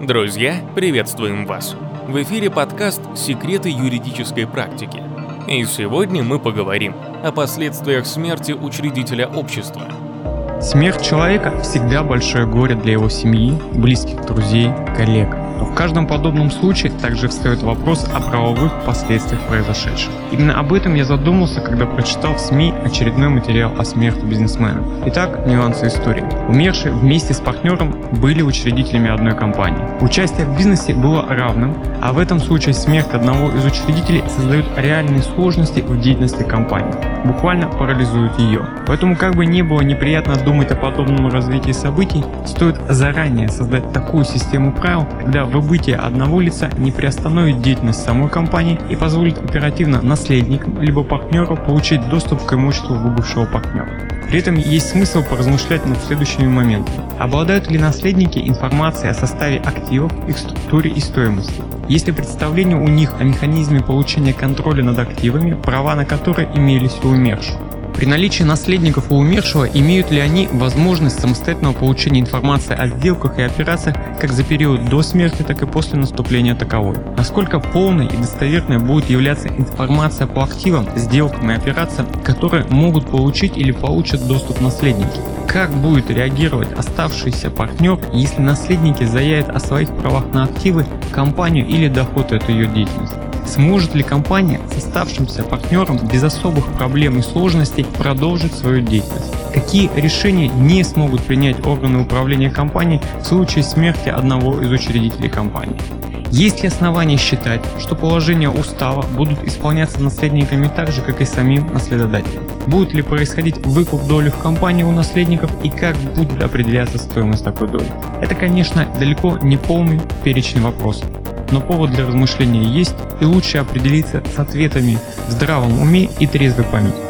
Друзья, приветствуем вас! В эфире подкаст «Секреты юридической практики». И сегодня мы поговорим о последствиях смерти учредителя общества. Смерть человека всегда большое горе для его семьи, близких друзей, коллег – в каждом подобном случае также встает вопрос о правовых последствиях произошедшего. Именно об этом я задумался, когда прочитал в СМИ очередной материал о смерти бизнесмена. Итак, нюансы истории. Умершие вместе с партнером были учредителями одной компании. Участие в бизнесе было равным, а в этом случае смерть одного из учредителей создает реальные сложности в деятельности компании, буквально парализует ее. Поэтому как бы не было неприятно думать о подобном развитии событий, стоит заранее создать такую систему правил, когда выбытие одного лица не приостановит деятельность самой компании и позволит оперативно наследникам либо партнеру получить доступ к имуществу выбывшего партнера. При этом есть смысл поразмышлять над следующими моментами. Обладают ли наследники информацией о составе активов, их структуре и стоимости? Есть ли представление у них о механизме получения контроля над активами, права на которые имелись у умерших? При наличии наследников у умершего имеют ли они возможность самостоятельного получения информации о сделках и операциях как за период до смерти, так и после наступления таковой? Насколько полной и достоверной будет являться информация по активам, сделкам и операциям, которые могут получить или получат доступ наследники? Как будет реагировать оставшийся партнер, если наследники заявят о своих правах на активы, компанию или доход от ее деятельности? Сможет ли компания с оставшимся партнером без особых проблем и сложностей продолжить свою деятельность? Какие решения не смогут принять органы управления компанией в случае смерти одного из учредителей компании? Есть ли основания считать, что положения устава будут исполняться наследниками так же, как и самим наследодателем? Будет ли происходить выкуп доли в компании у наследников и как будет определяться стоимость такой доли? Это, конечно, далеко не полный перечень вопросов но повод для размышления есть, и лучше определиться с ответами в здравом уме и трезвой памяти.